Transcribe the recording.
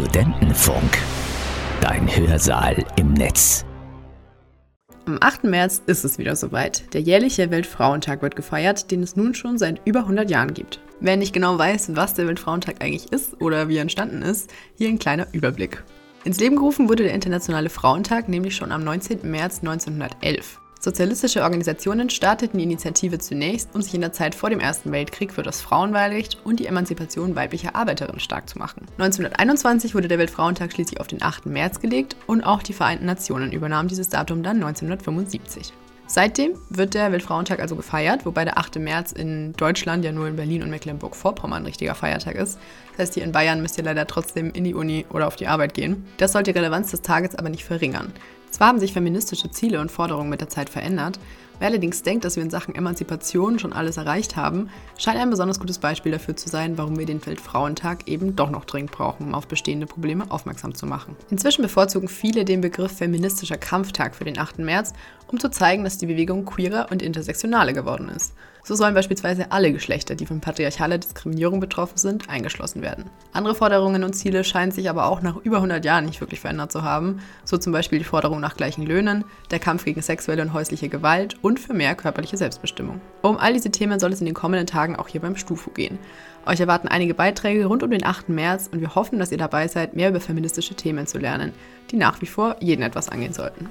Studentenfunk. Dein Hörsaal im Netz. Am 8. März ist es wieder soweit. Der jährliche Weltfrauentag wird gefeiert, den es nun schon seit über 100 Jahren gibt. Wer nicht genau weiß, was der Weltfrauentag eigentlich ist oder wie er entstanden ist, hier ein kleiner Überblick. Ins Leben gerufen wurde der Internationale Frauentag nämlich schon am 19. März 1911. Sozialistische Organisationen starteten die Initiative zunächst, um sich in der Zeit vor dem Ersten Weltkrieg für das Frauenwahlrecht und die Emanzipation weiblicher Arbeiterinnen stark zu machen. 1921 wurde der Weltfrauentag schließlich auf den 8. März gelegt und auch die Vereinten Nationen übernahmen dieses Datum dann 1975. Seitdem wird der Weltfrauentag also gefeiert, wobei der 8. März in Deutschland ja nur in Berlin und Mecklenburg-Vorpommern richtiger Feiertag ist. Das heißt, hier in Bayern müsst ihr leider trotzdem in die Uni oder auf die Arbeit gehen. Das sollte die Relevanz des Tages aber nicht verringern. Zwar haben sich feministische Ziele und Forderungen mit der Zeit verändert, wer allerdings denkt, dass wir in Sachen Emanzipation schon alles erreicht haben, scheint ein besonders gutes Beispiel dafür zu sein, warum wir den Weltfrauentag eben doch noch dringend brauchen, um auf bestehende Probleme aufmerksam zu machen. Inzwischen bevorzugen viele den Begriff feministischer Kampftag für den 8. März, um zu zeigen, dass die Bewegung queerer und intersektionaler geworden ist. So sollen beispielsweise alle Geschlechter, die von patriarchaler Diskriminierung betroffen sind, eingeschlossen werden. Andere Forderungen und Ziele scheinen sich aber auch nach über 100 Jahren nicht wirklich verändert zu haben, so zum Beispiel die Forderung nach gleichen Löhnen, der Kampf gegen sexuelle und häusliche Gewalt und für mehr körperliche Selbstbestimmung. Um all diese Themen soll es in den kommenden Tagen auch hier beim Stufu gehen. Euch erwarten einige Beiträge rund um den 8. März und wir hoffen, dass ihr dabei seid, mehr über feministische Themen zu lernen, die nach wie vor jeden etwas angehen sollten.